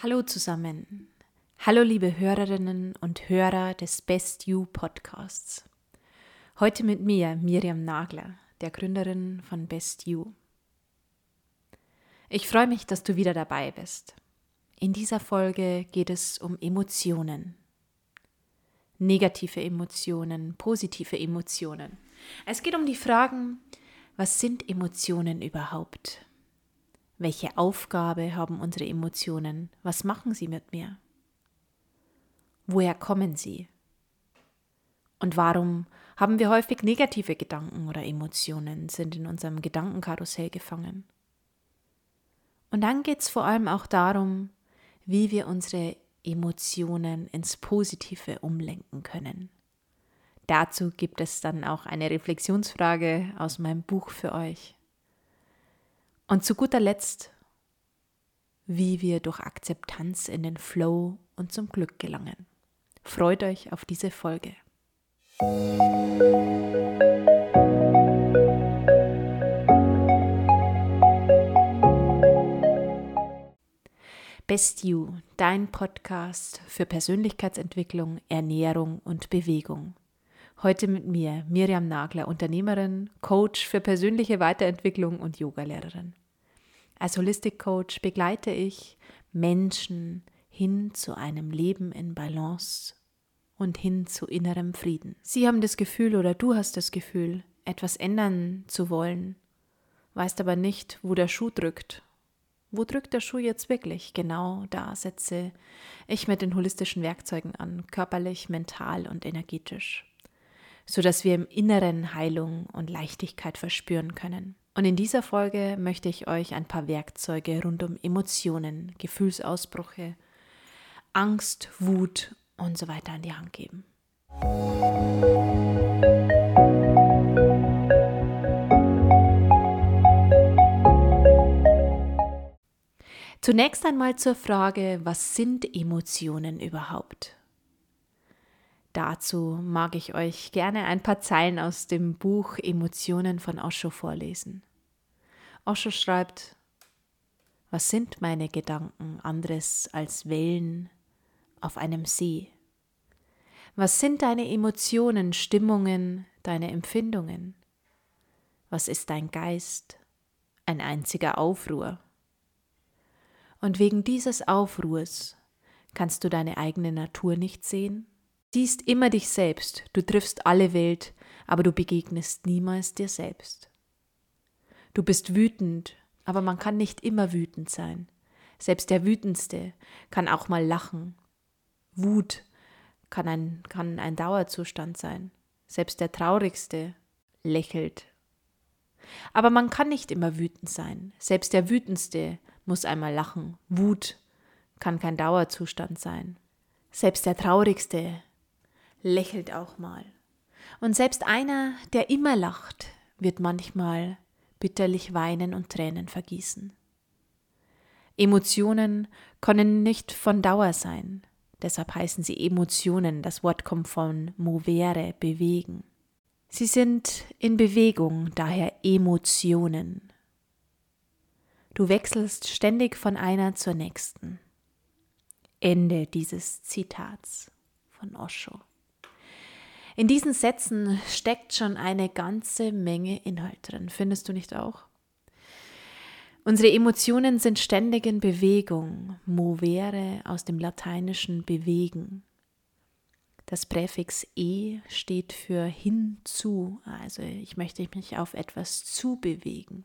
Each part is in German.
Hallo zusammen. Hallo liebe Hörerinnen und Hörer des Best You Podcasts. Heute mit mir, Miriam Nagler, der Gründerin von Best You. Ich freue mich, dass du wieder dabei bist. In dieser Folge geht es um Emotionen. Negative Emotionen, positive Emotionen. Es geht um die Fragen, was sind Emotionen überhaupt? Welche Aufgabe haben unsere Emotionen? Was machen sie mit mir? Woher kommen sie? Und warum haben wir häufig negative Gedanken oder Emotionen, sind in unserem Gedankenkarussell gefangen? Und dann geht es vor allem auch darum, wie wir unsere Emotionen ins Positive umlenken können. Dazu gibt es dann auch eine Reflexionsfrage aus meinem Buch für euch. Und zu guter Letzt, wie wir durch Akzeptanz in den Flow und zum Glück gelangen. Freut euch auf diese Folge. Best You, dein Podcast für Persönlichkeitsentwicklung, Ernährung und Bewegung. Heute mit mir, Miriam Nagler, Unternehmerin, Coach für persönliche Weiterentwicklung und Yogalehrerin. Als Holistic Coach begleite ich Menschen hin zu einem Leben in Balance und hin zu innerem Frieden. Sie haben das Gefühl oder du hast das Gefühl, etwas ändern zu wollen, weißt aber nicht, wo der Schuh drückt. Wo drückt der Schuh jetzt wirklich? Genau da setze ich mit den holistischen Werkzeugen an, körperlich, mental und energetisch sodass wir im Inneren Heilung und Leichtigkeit verspüren können. Und in dieser Folge möchte ich euch ein paar Werkzeuge rund um Emotionen, Gefühlsausbrüche, Angst, Wut und so weiter an die Hand geben. Zunächst einmal zur Frage, was sind Emotionen überhaupt? Dazu mag ich euch gerne ein paar Zeilen aus dem Buch Emotionen von Osho vorlesen. Osho schreibt, was sind meine Gedanken anderes als Wellen auf einem See? Was sind deine Emotionen, Stimmungen, deine Empfindungen? Was ist dein Geist? Ein einziger Aufruhr. Und wegen dieses Aufruhrs kannst du deine eigene Natur nicht sehen? Siehst immer dich selbst, du triffst alle Welt, aber du begegnest niemals dir selbst. Du bist wütend, aber man kann nicht immer wütend sein. Selbst der Wütendste kann auch mal lachen. Wut kann ein, kann ein Dauerzustand sein. Selbst der Traurigste lächelt. Aber man kann nicht immer wütend sein. Selbst der Wütendste muss einmal lachen. Wut kann kein Dauerzustand sein. Selbst der Traurigste lächelt auch mal. Und selbst einer, der immer lacht, wird manchmal bitterlich weinen und Tränen vergießen. Emotionen können nicht von Dauer sein, deshalb heißen sie Emotionen, das Wort kommt von movere, bewegen. Sie sind in Bewegung, daher Emotionen. Du wechselst ständig von einer zur nächsten. Ende dieses Zitats von Osho. In diesen Sätzen steckt schon eine ganze Menge Inhalt drin, findest du nicht auch? Unsere Emotionen sind ständig in Bewegung, movere aus dem lateinischen bewegen. Das Präfix e steht für hinzu, also ich möchte mich auf etwas zubewegen,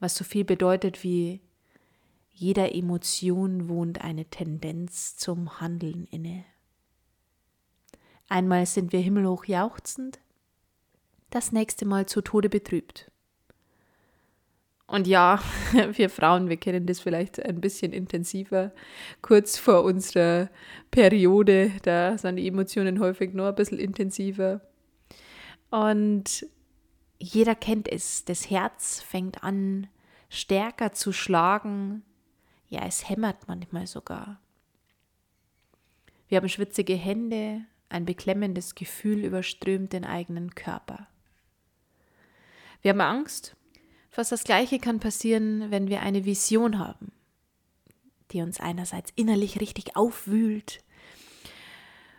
was so viel bedeutet wie jeder Emotion wohnt eine Tendenz zum Handeln inne. Einmal sind wir himmelhoch jauchzend, das nächste Mal zu Tode betrübt. Und ja, wir Frauen, wir kennen das vielleicht ein bisschen intensiver. Kurz vor unserer Periode, da sind die Emotionen häufig noch ein bisschen intensiver. Und jeder kennt es. Das Herz fängt an, stärker zu schlagen. Ja, es hämmert manchmal sogar. Wir haben schwitzige Hände, ein beklemmendes Gefühl überströmt den eigenen Körper. Wir haben Angst. Fast das Gleiche kann passieren, wenn wir eine Vision haben. die uns einerseits innerlich richtig aufwühlt,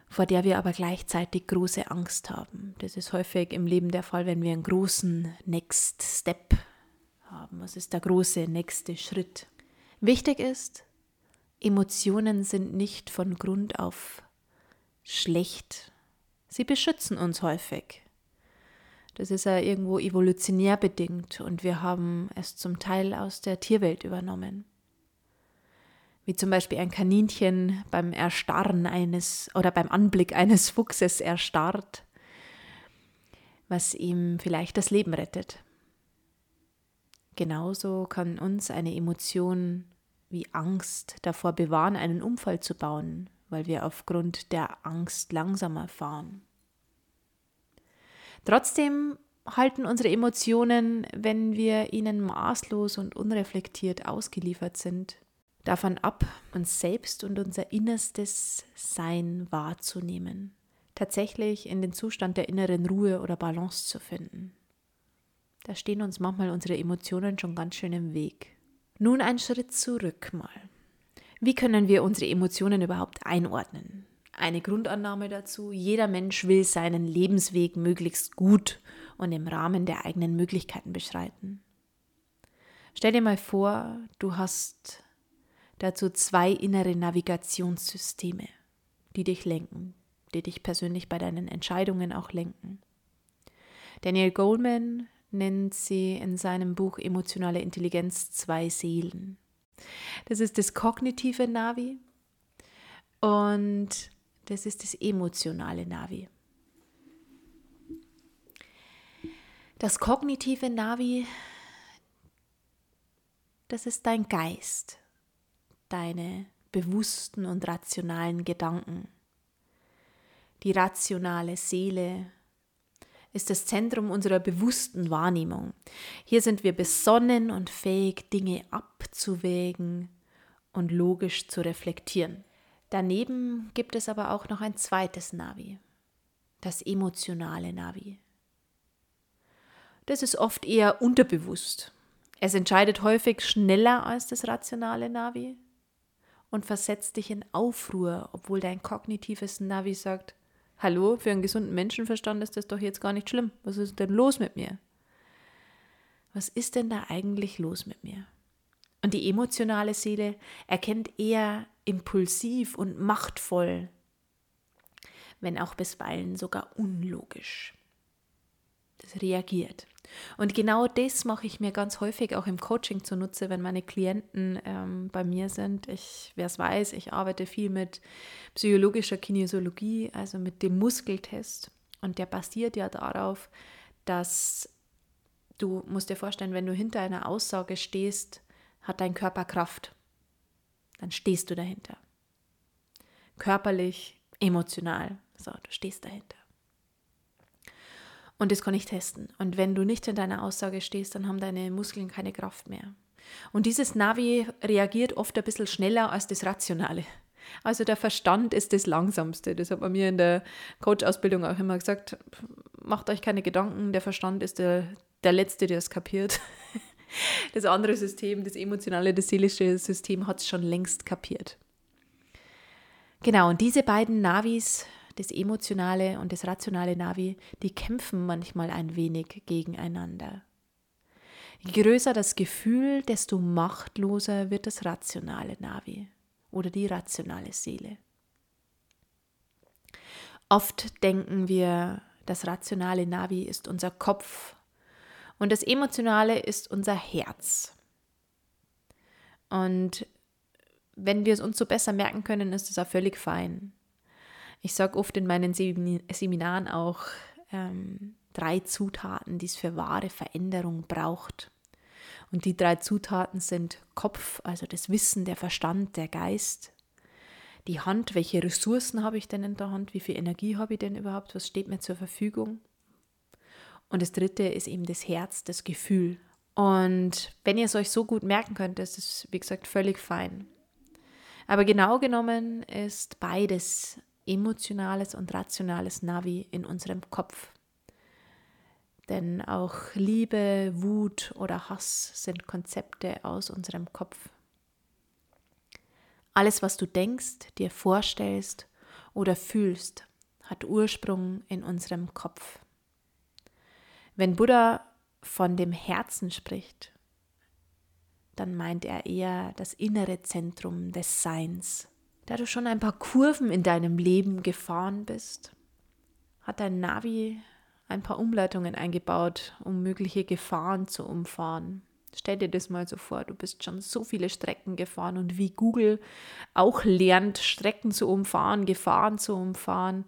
vor der wir aber gleichzeitig große Angst haben. Das ist häufig im Leben der Fall, wenn wir einen großen Next Step haben. Was ist der große nächste Schritt? Wichtig ist, Emotionen sind nicht von Grund auf schlecht. Sie beschützen uns häufig. Das ist ja irgendwo evolutionär bedingt und wir haben es zum Teil aus der Tierwelt übernommen. Wie zum Beispiel ein Kaninchen beim Erstarren eines oder beim Anblick eines Fuchses erstarrt, was ihm vielleicht das Leben rettet. Genauso kann uns eine Emotion wie Angst davor bewahren, einen Unfall zu bauen, weil wir aufgrund der Angst langsamer fahren. Trotzdem halten unsere Emotionen, wenn wir ihnen maßlos und unreflektiert ausgeliefert sind, davon ab, uns selbst und unser innerstes Sein wahrzunehmen, tatsächlich in den Zustand der inneren Ruhe oder Balance zu finden. Da stehen uns manchmal unsere Emotionen schon ganz schön im Weg. Nun ein Schritt zurück mal. Wie können wir unsere Emotionen überhaupt einordnen? eine Grundannahme dazu, jeder Mensch will seinen Lebensweg möglichst gut und im Rahmen der eigenen Möglichkeiten beschreiten. Stell dir mal vor, du hast dazu zwei innere Navigationssysteme, die dich lenken, die dich persönlich bei deinen Entscheidungen auch lenken. Daniel Goldman nennt sie in seinem Buch Emotionale Intelligenz zwei Seelen. Das ist das kognitive Navi und das ist das emotionale Navi. Das kognitive Navi, das ist dein Geist, deine bewussten und rationalen Gedanken. Die rationale Seele ist das Zentrum unserer bewussten Wahrnehmung. Hier sind wir besonnen und fähig, Dinge abzuwägen und logisch zu reflektieren. Daneben gibt es aber auch noch ein zweites Navi, das emotionale Navi. Das ist oft eher unterbewusst. Es entscheidet häufig schneller als das rationale Navi und versetzt dich in Aufruhr, obwohl dein kognitives Navi sagt, hallo, für einen gesunden Menschenverstand ist das doch jetzt gar nicht schlimm. Was ist denn los mit mir? Was ist denn da eigentlich los mit mir? Und die emotionale Seele erkennt eher impulsiv und machtvoll, wenn auch bisweilen sogar unlogisch. Das reagiert. Und genau das mache ich mir ganz häufig auch im Coaching zunutze, wenn meine Klienten ähm, bei mir sind. Ich, wer es weiß, ich arbeite viel mit psychologischer Kinesiologie, also mit dem Muskeltest. Und der basiert ja darauf, dass du musst dir vorstellen, wenn du hinter einer Aussage stehst, hat dein Körper Kraft. Dann stehst du dahinter. Körperlich, emotional. So, du stehst dahinter. Und das kann ich testen. Und wenn du nicht in deiner Aussage stehst, dann haben deine Muskeln keine Kraft mehr. Und dieses Navi reagiert oft ein bisschen schneller als das Rationale. Also der Verstand ist das Langsamste. Das hat man mir in der Coach-Ausbildung auch immer gesagt. Macht euch keine Gedanken, der Verstand ist der, der Letzte, der es kapiert. Das andere System, das emotionale, das seelische System hat es schon längst kapiert. Genau, und diese beiden Navis, das emotionale und das rationale Navi, die kämpfen manchmal ein wenig gegeneinander. Je größer das Gefühl, desto machtloser wird das rationale Navi oder die rationale Seele. Oft denken wir, das rationale Navi ist unser Kopf und das Emotionale ist unser Herz. Und wenn wir es uns so besser merken können, ist es auch völlig fein. Ich sage oft in meinen Seminaren auch ähm, drei Zutaten, die es für wahre Veränderung braucht. Und die drei Zutaten sind Kopf, also das Wissen, der Verstand, der Geist. Die Hand, welche Ressourcen habe ich denn in der Hand? Wie viel Energie habe ich denn überhaupt? Was steht mir zur Verfügung? Und das dritte ist eben das Herz, das Gefühl. Und wenn ihr es euch so gut merken könnt, ist es, wie gesagt, völlig fein. Aber genau genommen ist beides emotionales und rationales Navi in unserem Kopf. Denn auch Liebe, Wut oder Hass sind Konzepte aus unserem Kopf. Alles, was du denkst, dir vorstellst oder fühlst, hat Ursprung in unserem Kopf. Wenn Buddha von dem Herzen spricht, dann meint er eher das innere Zentrum des Seins. Da du schon ein paar Kurven in deinem Leben gefahren bist, hat dein Navi ein paar Umleitungen eingebaut, um mögliche Gefahren zu umfahren. Stell dir das mal so vor, du bist schon so viele Strecken gefahren und wie Google auch lernt, Strecken zu umfahren, Gefahren zu umfahren,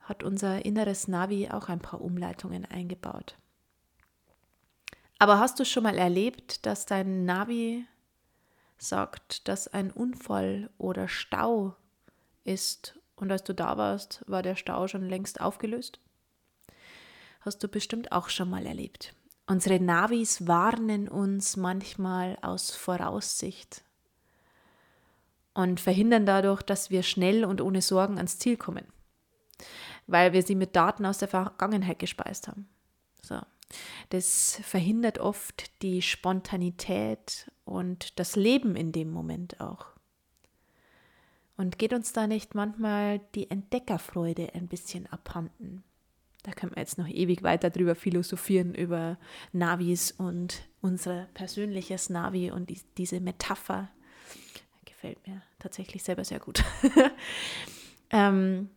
hat unser inneres Navi auch ein paar Umleitungen eingebaut. Aber hast du schon mal erlebt, dass dein Navi sagt, dass ein Unfall oder Stau ist und als du da warst, war der Stau schon längst aufgelöst? Hast du bestimmt auch schon mal erlebt. Unsere Navis warnen uns manchmal aus Voraussicht und verhindern dadurch, dass wir schnell und ohne Sorgen ans Ziel kommen, weil wir sie mit Daten aus der Vergangenheit gespeist haben. So. Das verhindert oft die Spontanität und das Leben in dem Moment auch. Und geht uns da nicht manchmal die Entdeckerfreude ein bisschen abhanden? Da können wir jetzt noch ewig weiter drüber philosophieren, über Navis und unser persönliches Navi und die, diese Metapher. Gefällt mir tatsächlich selber sehr gut. ähm,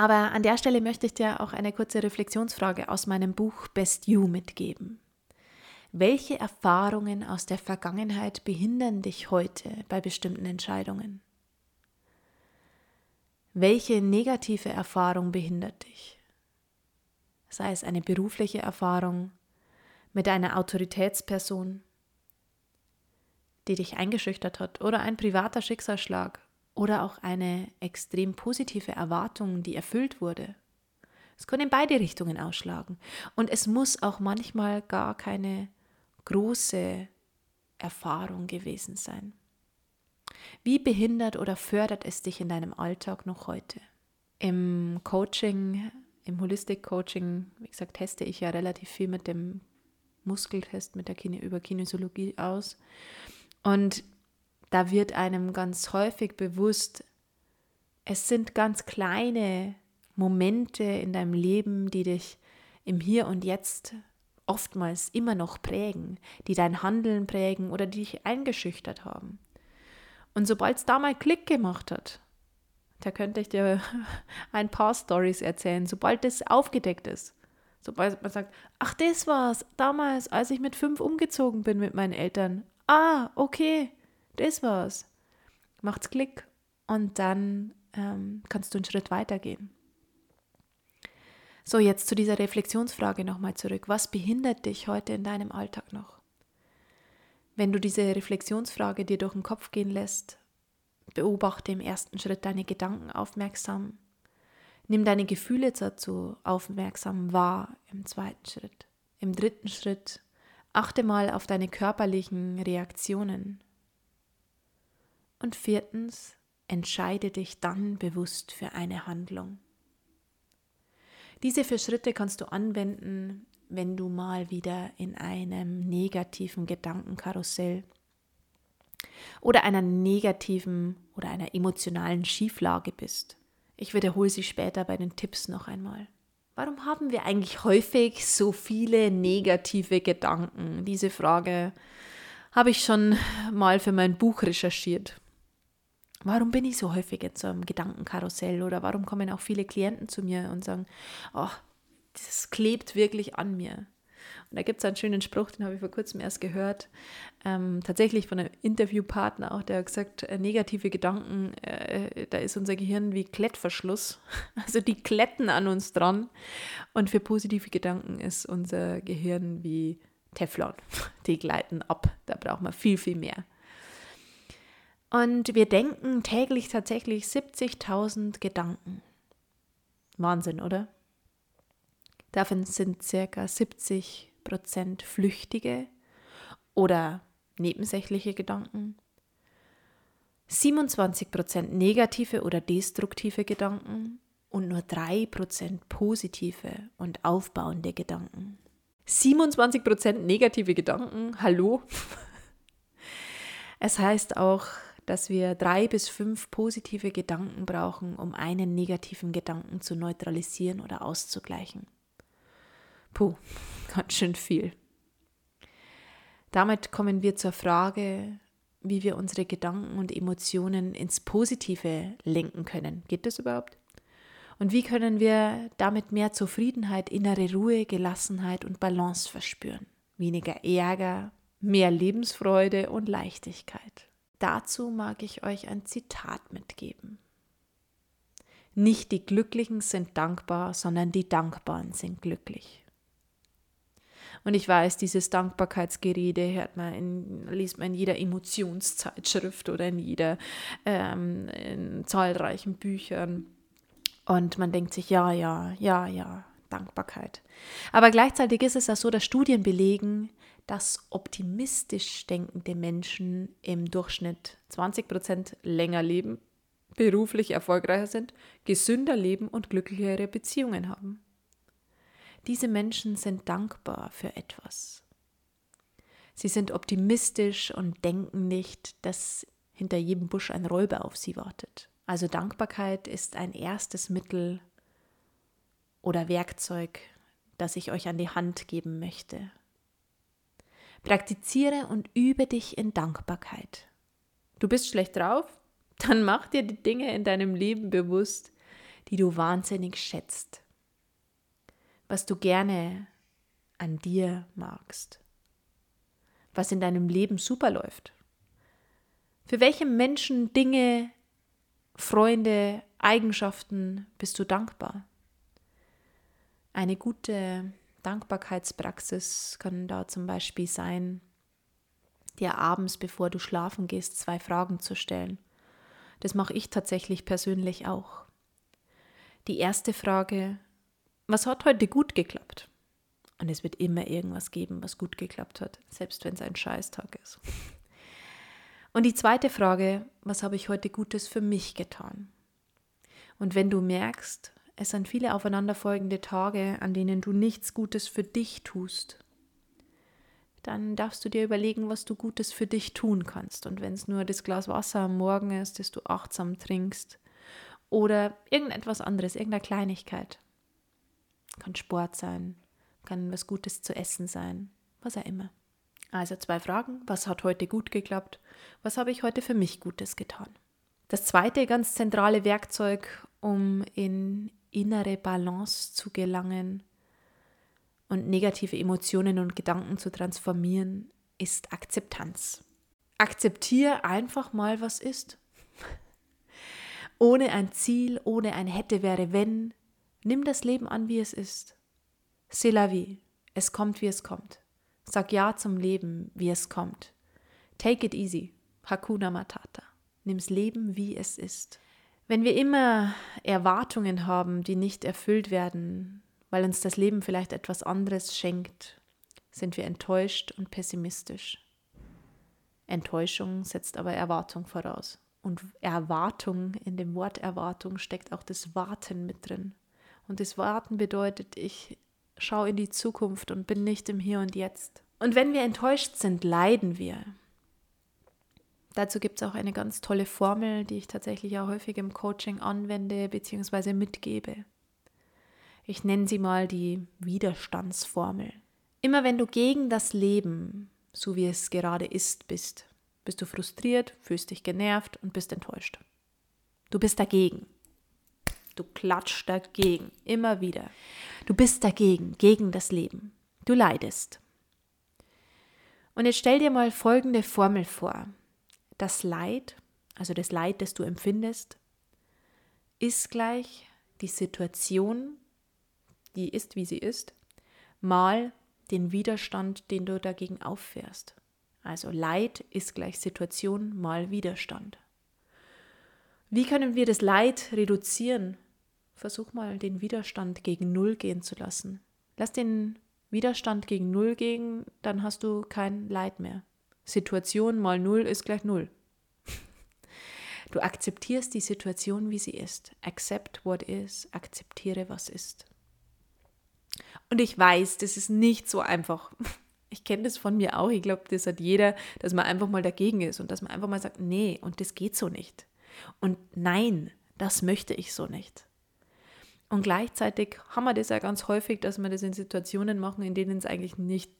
aber an der Stelle möchte ich dir auch eine kurze Reflexionsfrage aus meinem Buch Best You mitgeben. Welche Erfahrungen aus der Vergangenheit behindern dich heute bei bestimmten Entscheidungen? Welche negative Erfahrung behindert dich? Sei es eine berufliche Erfahrung mit einer Autoritätsperson, die dich eingeschüchtert hat, oder ein privater Schicksalsschlag oder auch eine extrem positive Erwartung, die erfüllt wurde. Es kann in beide Richtungen ausschlagen. Und es muss auch manchmal gar keine große Erfahrung gewesen sein. Wie behindert oder fördert es dich in deinem Alltag noch heute? Im Coaching, im Holistic Coaching, wie gesagt, teste ich ja relativ viel mit dem Muskeltest, mit der Kine über Kinesiologie aus. Und da wird einem ganz häufig bewusst, es sind ganz kleine Momente in deinem Leben, die dich im Hier und Jetzt oftmals immer noch prägen, die dein Handeln prägen oder die dich eingeschüchtert haben. Und sobald es da mal Klick gemacht hat, da könnte ich dir ein paar Stories erzählen, sobald das aufgedeckt ist, sobald man sagt, ach, das war's, damals, als ich mit fünf umgezogen bin mit meinen Eltern. Ah, okay, das war's. Macht's Klick und dann ähm, kannst du einen Schritt weitergehen. So, jetzt zu dieser Reflexionsfrage nochmal zurück. Was behindert dich heute in deinem Alltag noch? Wenn du diese Reflexionsfrage dir durch den Kopf gehen lässt, beobachte im ersten Schritt deine Gedanken aufmerksam. Nimm deine Gefühle dazu aufmerksam wahr im zweiten Schritt. Im dritten Schritt achte mal auf deine körperlichen Reaktionen. Und viertens, entscheide dich dann bewusst für eine Handlung. Diese vier Schritte kannst du anwenden, wenn du mal wieder in einem negativen Gedankenkarussell oder einer negativen oder einer emotionalen Schieflage bist. Ich wiederhole sie später bei den Tipps noch einmal. Warum haben wir eigentlich häufig so viele negative Gedanken? Diese Frage habe ich schon mal für mein Buch recherchiert. Warum bin ich so häufig in so einem Gedankenkarussell oder warum kommen auch viele Klienten zu mir und sagen, oh, das klebt wirklich an mir. Und da gibt es einen schönen Spruch, den habe ich vor kurzem erst gehört, ähm, tatsächlich von einem Interviewpartner auch, der hat gesagt, äh, negative Gedanken, äh, da ist unser Gehirn wie Klettverschluss, also die kletten an uns dran. Und für positive Gedanken ist unser Gehirn wie Teflon, die gleiten ab, da braucht man viel, viel mehr. Und wir denken täglich tatsächlich 70.000 Gedanken. Wahnsinn, oder? Davon sind circa 70 Prozent flüchtige oder nebensächliche Gedanken, 27 Prozent negative oder destruktive Gedanken und nur 3 Prozent positive und aufbauende Gedanken. 27 Prozent negative Gedanken, hallo? Es heißt auch dass wir drei bis fünf positive Gedanken brauchen, um einen negativen Gedanken zu neutralisieren oder auszugleichen. Puh, ganz schön viel. Damit kommen wir zur Frage, wie wir unsere Gedanken und Emotionen ins Positive lenken können. Geht das überhaupt? Und wie können wir damit mehr Zufriedenheit, innere Ruhe, Gelassenheit und Balance verspüren? Weniger Ärger, mehr Lebensfreude und Leichtigkeit. Dazu mag ich euch ein Zitat mitgeben. Nicht die Glücklichen sind dankbar, sondern die Dankbaren sind glücklich. Und ich weiß, dieses Dankbarkeitsgerede hört man in, liest man in jeder Emotionszeitschrift oder in jeder ähm, in zahlreichen Büchern. Und man denkt sich, ja, ja, ja, ja, Dankbarkeit. Aber gleichzeitig ist es auch so, dass Studien belegen, dass optimistisch denkende Menschen im Durchschnitt 20 Prozent länger leben, beruflich erfolgreicher sind, gesünder leben und glücklichere Beziehungen haben. Diese Menschen sind dankbar für etwas. Sie sind optimistisch und denken nicht, dass hinter jedem Busch ein Räuber auf sie wartet. Also Dankbarkeit ist ein erstes Mittel oder Werkzeug, das ich euch an die Hand geben möchte. Praktiziere und übe dich in Dankbarkeit. Du bist schlecht drauf? Dann mach dir die Dinge in deinem Leben bewusst, die du wahnsinnig schätzt was du gerne an dir magst, was in deinem Leben super läuft. Für welche Menschen, Dinge, Freunde, Eigenschaften bist du dankbar? Eine gute Dankbarkeitspraxis kann da zum Beispiel sein, dir abends, bevor du schlafen gehst, zwei Fragen zu stellen. Das mache ich tatsächlich persönlich auch. Die erste Frage, was hat heute gut geklappt? Und es wird immer irgendwas geben, was gut geklappt hat, selbst wenn es ein Scheißtag ist. Und die zweite Frage, was habe ich heute Gutes für mich getan? Und wenn du merkst, es sind viele aufeinanderfolgende Tage, an denen du nichts Gutes für dich tust, dann darfst du dir überlegen, was du Gutes für dich tun kannst. Und wenn es nur das Glas Wasser am Morgen ist, das du achtsam trinkst, oder irgendetwas anderes, irgendeine Kleinigkeit, kann Sport sein, kann was Gutes zu essen sein, was auch immer. Also zwei Fragen. Was hat heute gut geklappt? Was habe ich heute für mich Gutes getan? Das zweite ganz zentrale Werkzeug, um in innere Balance zu gelangen und negative Emotionen und Gedanken zu transformieren, ist Akzeptanz. Akzeptiere einfach mal, was ist. ohne ein Ziel, ohne ein hätte, wäre, wenn, Nimm das Leben an, wie es ist. C'est la vie. Es kommt, wie es kommt. Sag Ja zum Leben, wie es kommt. Take it easy. Hakuna Matata. Nimm's Leben, wie es ist. Wenn wir immer Erwartungen haben, die nicht erfüllt werden, weil uns das Leben vielleicht etwas anderes schenkt, sind wir enttäuscht und pessimistisch. Enttäuschung setzt aber Erwartung voraus. Und Erwartung, in dem Wort Erwartung steckt auch das Warten mit drin. Und das Warten bedeutet, ich schaue in die Zukunft und bin nicht im Hier und Jetzt. Und wenn wir enttäuscht sind, leiden wir. Dazu gibt es auch eine ganz tolle Formel, die ich tatsächlich auch häufig im Coaching anwende bzw. mitgebe. Ich nenne sie mal die Widerstandsformel. Immer wenn du gegen das Leben, so wie es gerade ist, bist, bist du frustriert, fühlst dich genervt und bist enttäuscht. Du bist dagegen. Du klatschst dagegen, immer wieder. Du bist dagegen, gegen das Leben. Du leidest. Und jetzt stell dir mal folgende Formel vor. Das Leid, also das Leid, das du empfindest, ist gleich die Situation, die ist, wie sie ist, mal den Widerstand, den du dagegen auffährst. Also Leid ist gleich Situation mal Widerstand. Wie können wir das Leid reduzieren? Versuch mal den Widerstand gegen Null gehen zu lassen. Lass den Widerstand gegen Null gehen, dann hast du kein Leid mehr. Situation mal Null ist gleich Null. Du akzeptierst die Situation, wie sie ist. Accept what is. Akzeptiere, was ist. Und ich weiß, das ist nicht so einfach. Ich kenne das von mir auch. Ich glaube, das hat jeder, dass man einfach mal dagegen ist und dass man einfach mal sagt, nee, und das geht so nicht. Und nein, das möchte ich so nicht. Und gleichzeitig haben wir das ja ganz häufig, dass wir das in Situationen machen, in denen es eigentlich nicht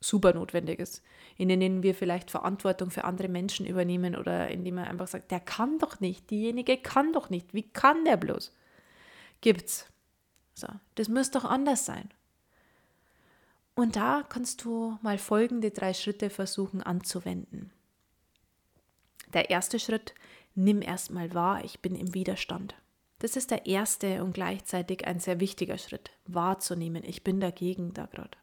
super notwendig ist, in denen wir vielleicht Verantwortung für andere Menschen übernehmen oder indem man einfach sagt, der kann doch nicht, diejenige kann doch nicht, wie kann der bloß? Gibt's. So, das müsste doch anders sein. Und da kannst du mal folgende drei Schritte versuchen anzuwenden. Der erste Schritt, nimm erstmal wahr, ich bin im Widerstand. Das ist der erste und gleichzeitig ein sehr wichtiger Schritt, wahrzunehmen, ich bin dagegen da gerade.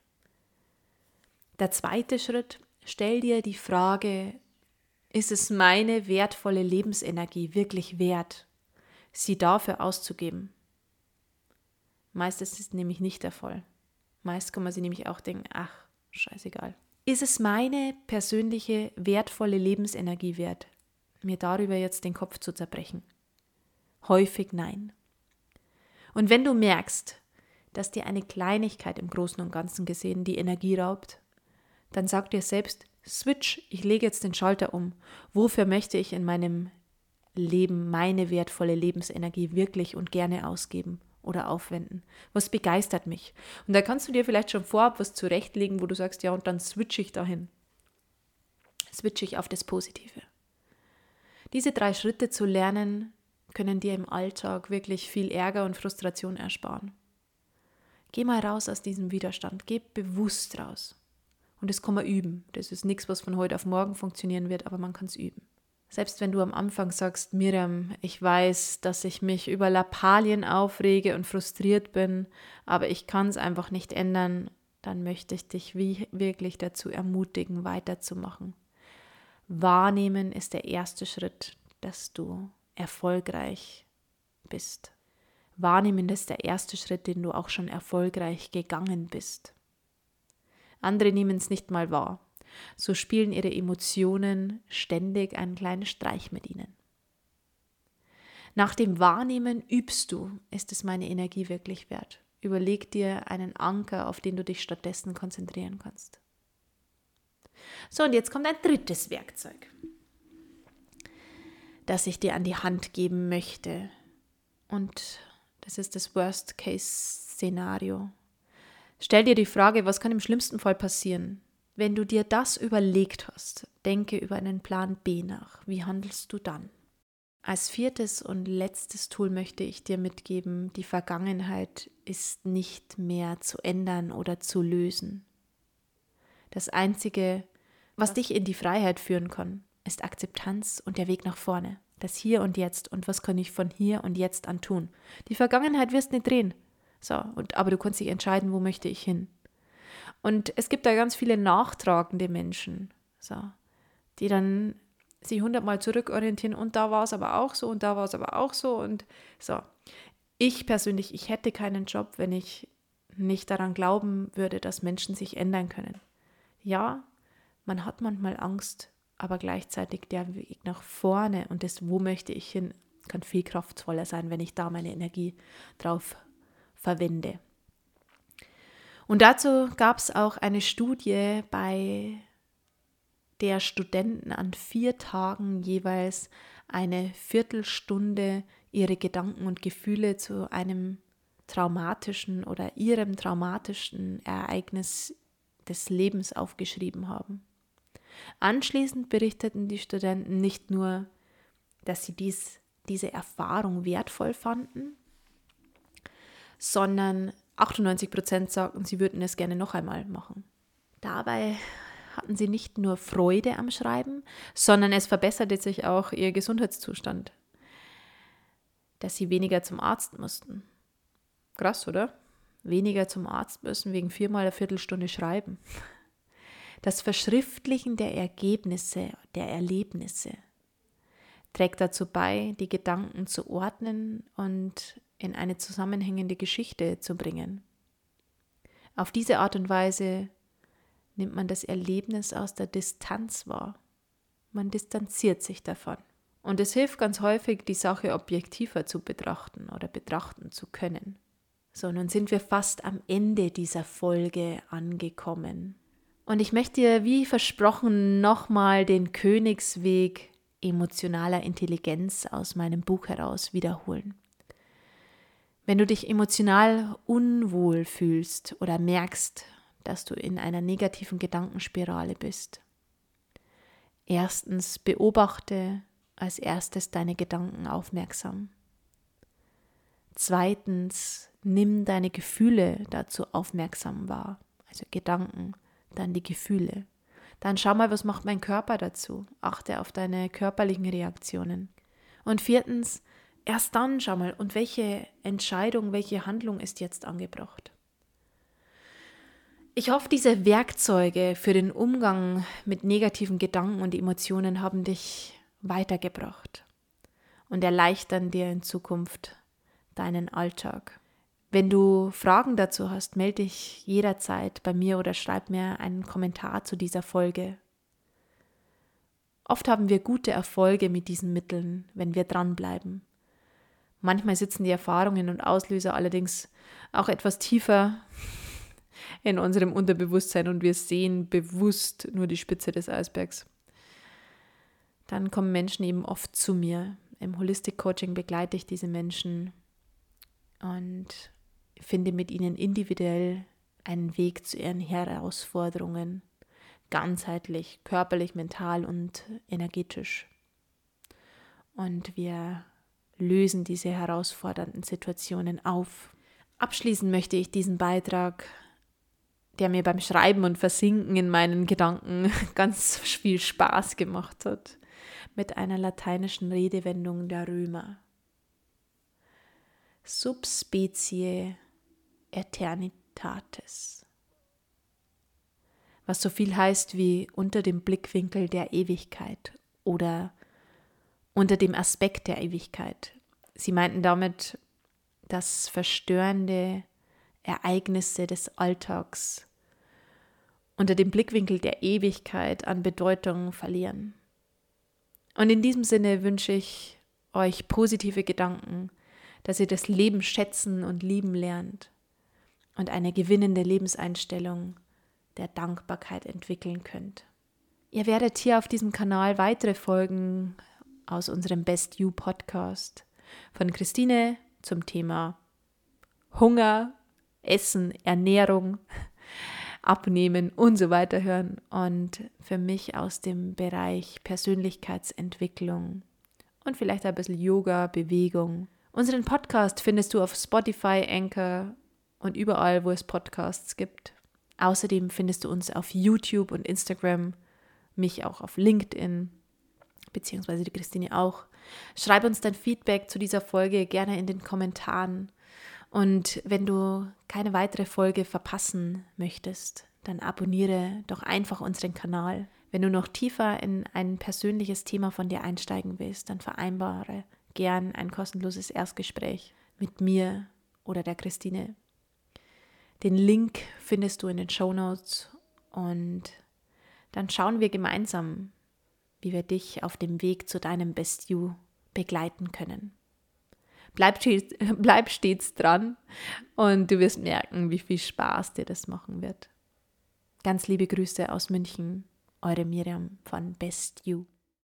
Der zweite Schritt, stell dir die Frage, ist es meine wertvolle Lebensenergie wirklich wert, sie dafür auszugeben? Meist ist es nämlich nicht der Fall. Meist kann man sich nämlich auch denken, ach, scheißegal. Ist es meine persönliche, wertvolle Lebensenergie wert, mir darüber jetzt den Kopf zu zerbrechen? Häufig nein. Und wenn du merkst, dass dir eine Kleinigkeit im Großen und Ganzen gesehen die Energie raubt, dann sag dir selbst, switch, ich lege jetzt den Schalter um. Wofür möchte ich in meinem Leben meine wertvolle Lebensenergie wirklich und gerne ausgeben? oder aufwenden? Was begeistert mich? Und da kannst du dir vielleicht schon vorab was zurechtlegen, wo du sagst, ja, und dann switche ich dahin. Switche ich auf das Positive. Diese drei Schritte zu lernen, können dir im Alltag wirklich viel Ärger und Frustration ersparen. Geh mal raus aus diesem Widerstand, geh bewusst raus. Und das kann man üben. Das ist nichts, was von heute auf morgen funktionieren wird, aber man kann es üben. Selbst wenn du am Anfang sagst, Miriam, ich weiß, dass ich mich über Lappalien aufrege und frustriert bin, aber ich kann es einfach nicht ändern, dann möchte ich dich wie wirklich dazu ermutigen, weiterzumachen. Wahrnehmen ist der erste Schritt, dass du erfolgreich bist. Wahrnehmen ist der erste Schritt, den du auch schon erfolgreich gegangen bist. Andere nehmen es nicht mal wahr. So spielen ihre Emotionen ständig einen kleinen Streich mit ihnen. Nach dem Wahrnehmen übst du, ist es meine Energie wirklich wert? Überleg dir einen Anker, auf den du dich stattdessen konzentrieren kannst. So, und jetzt kommt ein drittes Werkzeug, das ich dir an die Hand geben möchte. Und das ist das Worst-Case-Szenario. Stell dir die Frage, was kann im schlimmsten Fall passieren? Wenn du dir das überlegt hast, denke über einen Plan B nach. Wie handelst du dann? Als viertes und letztes Tool möchte ich dir mitgeben, die Vergangenheit ist nicht mehr zu ändern oder zu lösen. Das Einzige, was dich in die Freiheit führen kann, ist Akzeptanz und der Weg nach vorne. Das Hier und Jetzt und was kann ich von hier und jetzt an tun. Die Vergangenheit wirst nicht drehen. So, und, aber du kannst dich entscheiden, wo möchte ich hin. Und es gibt da ganz viele nachtragende Menschen, so, die dann sich hundertmal zurückorientieren und da war es aber auch so und da war es aber auch so und so. Ich persönlich, ich hätte keinen Job, wenn ich nicht daran glauben würde, dass Menschen sich ändern können. Ja, man hat manchmal Angst, aber gleichzeitig der Weg nach vorne und das, wo möchte ich hin, kann viel kraftvoller sein, wenn ich da meine Energie drauf verwende. Und dazu gab es auch eine Studie, bei der Studenten an vier Tagen jeweils eine Viertelstunde ihre Gedanken und Gefühle zu einem traumatischen oder ihrem traumatischen Ereignis des Lebens aufgeschrieben haben. Anschließend berichteten die Studenten nicht nur, dass sie dies, diese Erfahrung wertvoll fanden, sondern 98 Prozent sagten, sie würden es gerne noch einmal machen. Dabei hatten sie nicht nur Freude am Schreiben, sondern es verbesserte sich auch ihr Gesundheitszustand, dass sie weniger zum Arzt mussten. Krass, oder? Weniger zum Arzt müssen wegen viermal eine Viertelstunde schreiben. Das Verschriftlichen der Ergebnisse, der Erlebnisse trägt dazu bei, die Gedanken zu ordnen und in eine zusammenhängende Geschichte zu bringen. Auf diese Art und Weise nimmt man das Erlebnis aus der Distanz wahr. Man distanziert sich davon. Und es hilft ganz häufig, die Sache objektiver zu betrachten oder betrachten zu können. So, nun sind wir fast am Ende dieser Folge angekommen. Und ich möchte dir, wie versprochen, nochmal den Königsweg emotionaler Intelligenz aus meinem Buch heraus wiederholen. Wenn du dich emotional unwohl fühlst oder merkst, dass du in einer negativen Gedankenspirale bist, erstens beobachte als erstes deine Gedanken aufmerksam. Zweitens, nimm deine Gefühle dazu aufmerksam wahr, also Gedanken, dann die Gefühle. Dann schau mal, was macht mein Körper dazu. Achte auf deine körperlichen Reaktionen. Und viertens, erst dann schau mal, und welche Entscheidung, welche Handlung ist jetzt angebracht. Ich hoffe, diese Werkzeuge für den Umgang mit negativen Gedanken und Emotionen haben dich weitergebracht und erleichtern dir in Zukunft deinen Alltag. Wenn du Fragen dazu hast, melde dich jederzeit bei mir oder schreib mir einen Kommentar zu dieser Folge. Oft haben wir gute Erfolge mit diesen Mitteln, wenn wir dranbleiben. Manchmal sitzen die Erfahrungen und Auslöser allerdings auch etwas tiefer in unserem Unterbewusstsein und wir sehen bewusst nur die Spitze des Eisbergs. Dann kommen Menschen eben oft zu mir. Im Holistic Coaching begleite ich diese Menschen und finde mit ihnen individuell einen Weg zu ihren Herausforderungen, ganzheitlich, körperlich, mental und energetisch. Und wir lösen diese herausfordernden Situationen auf. Abschließen möchte ich diesen Beitrag, der mir beim Schreiben und Versinken in meinen Gedanken ganz viel Spaß gemacht hat, mit einer lateinischen Redewendung der Römer. Subspecie Eternitatis. Was so viel heißt wie unter dem Blickwinkel der Ewigkeit oder unter dem Aspekt der Ewigkeit. Sie meinten damit, dass verstörende Ereignisse des Alltags unter dem Blickwinkel der Ewigkeit an Bedeutung verlieren. Und in diesem Sinne wünsche ich euch positive Gedanken, dass ihr das Leben schätzen und lieben lernt und eine gewinnende Lebenseinstellung der Dankbarkeit entwickeln könnt. Ihr werdet hier auf diesem Kanal weitere Folgen aus unserem Best You Podcast. Von Christine zum Thema Hunger, Essen, Ernährung, Abnehmen und so weiter hören. Und für mich aus dem Bereich Persönlichkeitsentwicklung und vielleicht ein bisschen Yoga, Bewegung. Unseren Podcast findest du auf Spotify, Anchor und überall, wo es Podcasts gibt. Außerdem findest du uns auf YouTube und Instagram, mich auch auf LinkedIn, beziehungsweise die Christine auch. Schreib uns dein Feedback zu dieser Folge gerne in den Kommentaren. Und wenn du keine weitere Folge verpassen möchtest, dann abonniere doch einfach unseren Kanal. Wenn du noch tiefer in ein persönliches Thema von dir einsteigen willst, dann vereinbare gern ein kostenloses Erstgespräch mit mir oder der Christine. Den Link findest du in den Show Notes und dann schauen wir gemeinsam, wie wir dich auf dem Weg zu deinem Best You begleiten können. Bleib stets, bleib stets dran und du wirst merken, wie viel Spaß dir das machen wird. Ganz liebe Grüße aus München, eure Miriam von Best You.